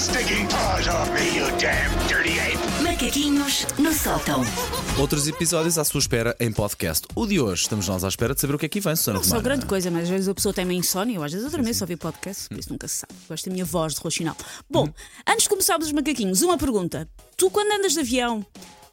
stinking paws off me, you damn dirty ape! Macaquinhos no sótão. Outros episódios à sua espera em podcast. O de hoje, estamos nós à espera de saber o que é que vem, Susana Não sou Romana. grande coisa, mas às vezes a pessoa tem uma insónia, eu às vezes eu também só ouvi podcast, por isso nunca se sabe. Gosto da minha voz de roxinal. Bom, antes de começarmos os macaquinhos, uma pergunta. Tu, quando andas de avião,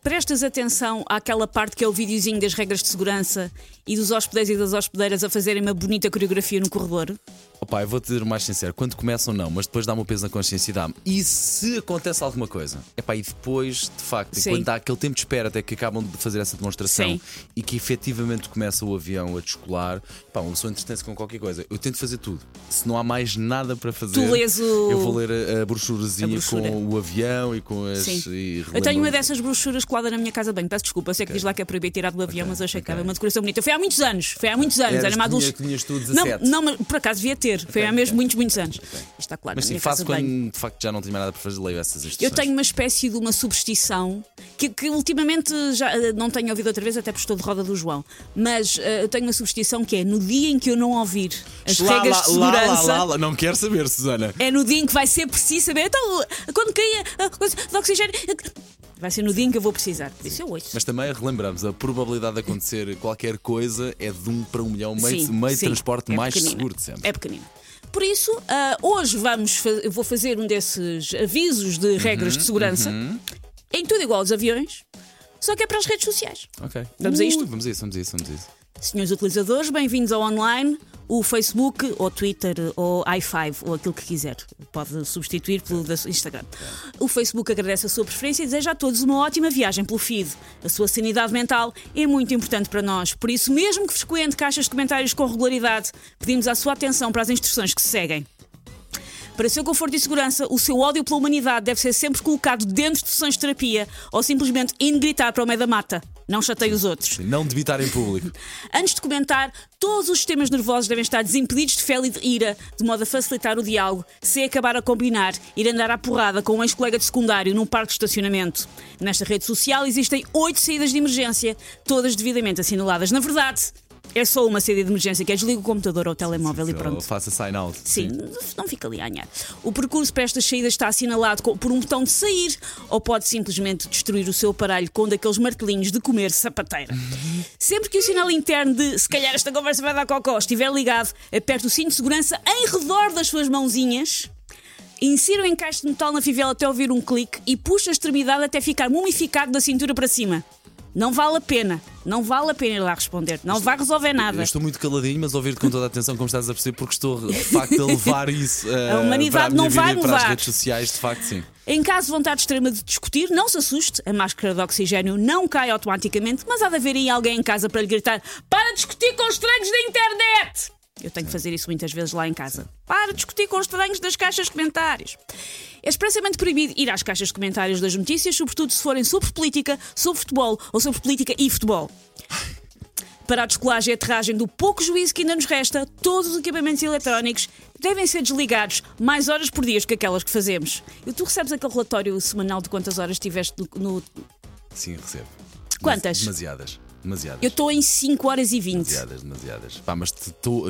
prestas atenção àquela parte que é o videozinho das regras de segurança e dos hóspedes e das hospedeiras a fazerem uma bonita coreografia no corredor? Opa, eu vou-te dizer o mais sincero, quando começam não, mas depois dá-me o peso na consciência e dá-me. E se acontece alguma coisa? Epá, e depois, de facto, Sim. quando dá aquele tempo de espera até que acabam de fazer essa demonstração Sim. e que efetivamente começa o avião a descolar, pá, uma pessoa entretém-se com qualquer coisa. Eu tento fazer tudo. Se não há mais nada para fazer, Tu lês o- eu vou ler a, a brochurazinha A brochura. com o avião e com as. Sim. e Eu tenho uma dessas brochuras colada na minha casa banho. Peço desculpa, eu sei que diz lá que é proibido tirar do avião, mas eu achei que era uma decoração bonita. Foi há muitos anos, foi há muitos anos. Eras- era uma tu Não, 17. não, mas por acaso devia ter. Foi há mesmo muitos, muitos anos. Está claro Mas sim, faço casa de quando de facto já não tenho mais nada para fazer, leio essas instruções. Eu tenho uma espécie de uma superstição que, que ultimamente já eh, não tenho ouvido outra vez, até porque estou de roda do João. Mas eh, eu tenho uma superstição que é no dia em que eu não ouvir as Lá, regras lá, de segurança. lá, lá, lá. Não quero saber, Susana. É no dia em que vai ser preciso saber. Então, quando cair a coisa de oxigênio. Vai ser no dia em que eu vou precisar. Por isso eu ouço. Mas também relembramos, a probabilidade de acontecer qualquer coisa é de um para um milhão, meio, Sim, meio de sim, transporte é mais pequenina. seguro de sempre. É pequenina. Por isso, ah, hoje vamos eu vou fazer um desses avisos de regras Uhum, de segurança em tudo igual aos aviões, só que é para as redes sociais. Ok. Vamos a isto? Ui, Vamos a isso, vamos a isso, vamos a isso. Senhores utilizadores, bem-vindos ao online, o Facebook, ou Twitter, ou i5, ou aquilo que quiser. Pode substituir pelo Instagram. O Facebook agradece a sua preferência e deseja a todos uma ótima viagem pelo feed. A sua sanidade mental é muito importante para nós, por isso, mesmo que frequente caixas de comentários com regularidade, pedimos a sua atenção para as instruções que se seguem. Para seu conforto e segurança, o seu ódio pela humanidade deve ser sempre colocado dentro de sessões de terapia ou simplesmente indo gritar para o meio da mata. Não chateie os outros. Não debitar em público. Antes de comentar, todos os sistemas nervosos devem estar desimpedidos de fel e de ira, de modo a facilitar o diálogo, sem acabar a combinar, ir andar à porrada com um ex-colega de secundário num parque de estacionamento. Nesta rede social existem oito saídas de emergência, todas devidamente assinaladas. Na verdade, é só uma saída de emergência, que é desliga o computador ou o telemóvel e Ou pronto. Faça sign out. Sim, não fica ali a anhar. O percurso para estas saídas está assinalado por um botão de sair ou pode simplesmente destruir o seu aparelho com um daqueles martelinhos de comer sapateira. Sempre que o sinal interno de se calhar esta conversa vai dar cocó estiver ligado, aperte o cinto de segurança em redor das suas mãozinhas. Insira o encaixe de metal na fivela até ouvir um clique e puxa a extremidade até ficar mumificado da cintura para cima. Não vale a pena, não vale a pena ir lá responder, não vai resolver Eu nada. estou muito caladinho, mas ouvir-te com toda a atenção, como estás a perceber, porque estou de facto a levar isso eh, A humanidade para a não vai e para as mudar. redes sociais, de facto, sim. Em caso de vontade extrema de discutir, não se assuste, a máscara de oxigênio não cai automaticamente, mas há de haver aí alguém em casa para lhe gritar: Para discutir com estranhos da internet! Eu tenho que fazer isso muitas vezes lá em casa. Para discutir com estranhos das caixas de comentários. É expressamente proibido ir às caixas de comentários das notícias, sobretudo se forem sobre política, sobre futebol ou sobre política e futebol. Para a descolagem e aterragem do pouco juízo que ainda nos resta, todos os equipamentos eletrónicos devem ser desligados mais horas por dia que aquelas que fazemos. E tu recebes aquele relatório semanal de quantas horas tiveste no. no- Sim, recebo. Quantas? Demasiadas. Demasiadas. Eu estou em 5 horas e 20. Demasiadas, demasiadas. Pá, mas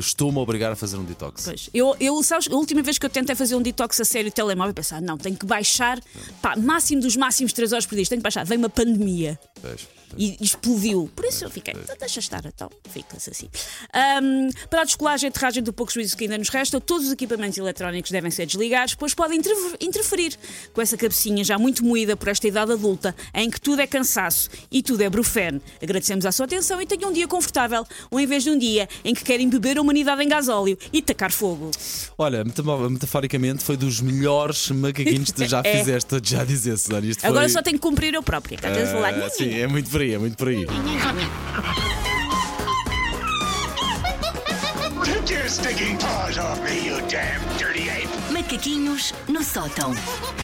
estou-me a obrigar a fazer um detox. Pois. Eu, eu, sabes, a última vez que eu tentei fazer um detox a sério telemóvel, pensar, não, tenho que baixar, pá, máximo dos máximos 3 horas por dia, tenho que baixar. Veio uma pandemia. Pois. e explodiu. Por isso eu fiquei, "Então deixa estar, então, fica-se assim. Ahm, para a descolagem e aterragem do pouco juízo que ainda nos resta, todos os equipamentos eletrónicos devem ser desligados, pois podem interfer- interferir com essa cabecinha já muito moída por esta idade adulta, em que tudo é cansaço e tudo é brufeno. Agradecemos a sua atenção e tenham um dia confortável, ou em vez de um dia em que querem beber a humanidade em gasóleo e tacar fogo. Olha, metaforicamente foi dos melhores macaquinhos que tu já É. fizeste, já dizer, Susana. Isto Agora foi, só tenho que cumprir eu própria, vou lá. Ah, Sim, é muito por aí, é muito por aí. Take your stinking paws off me, you damn dirty ape! Macaquinhos no sótão.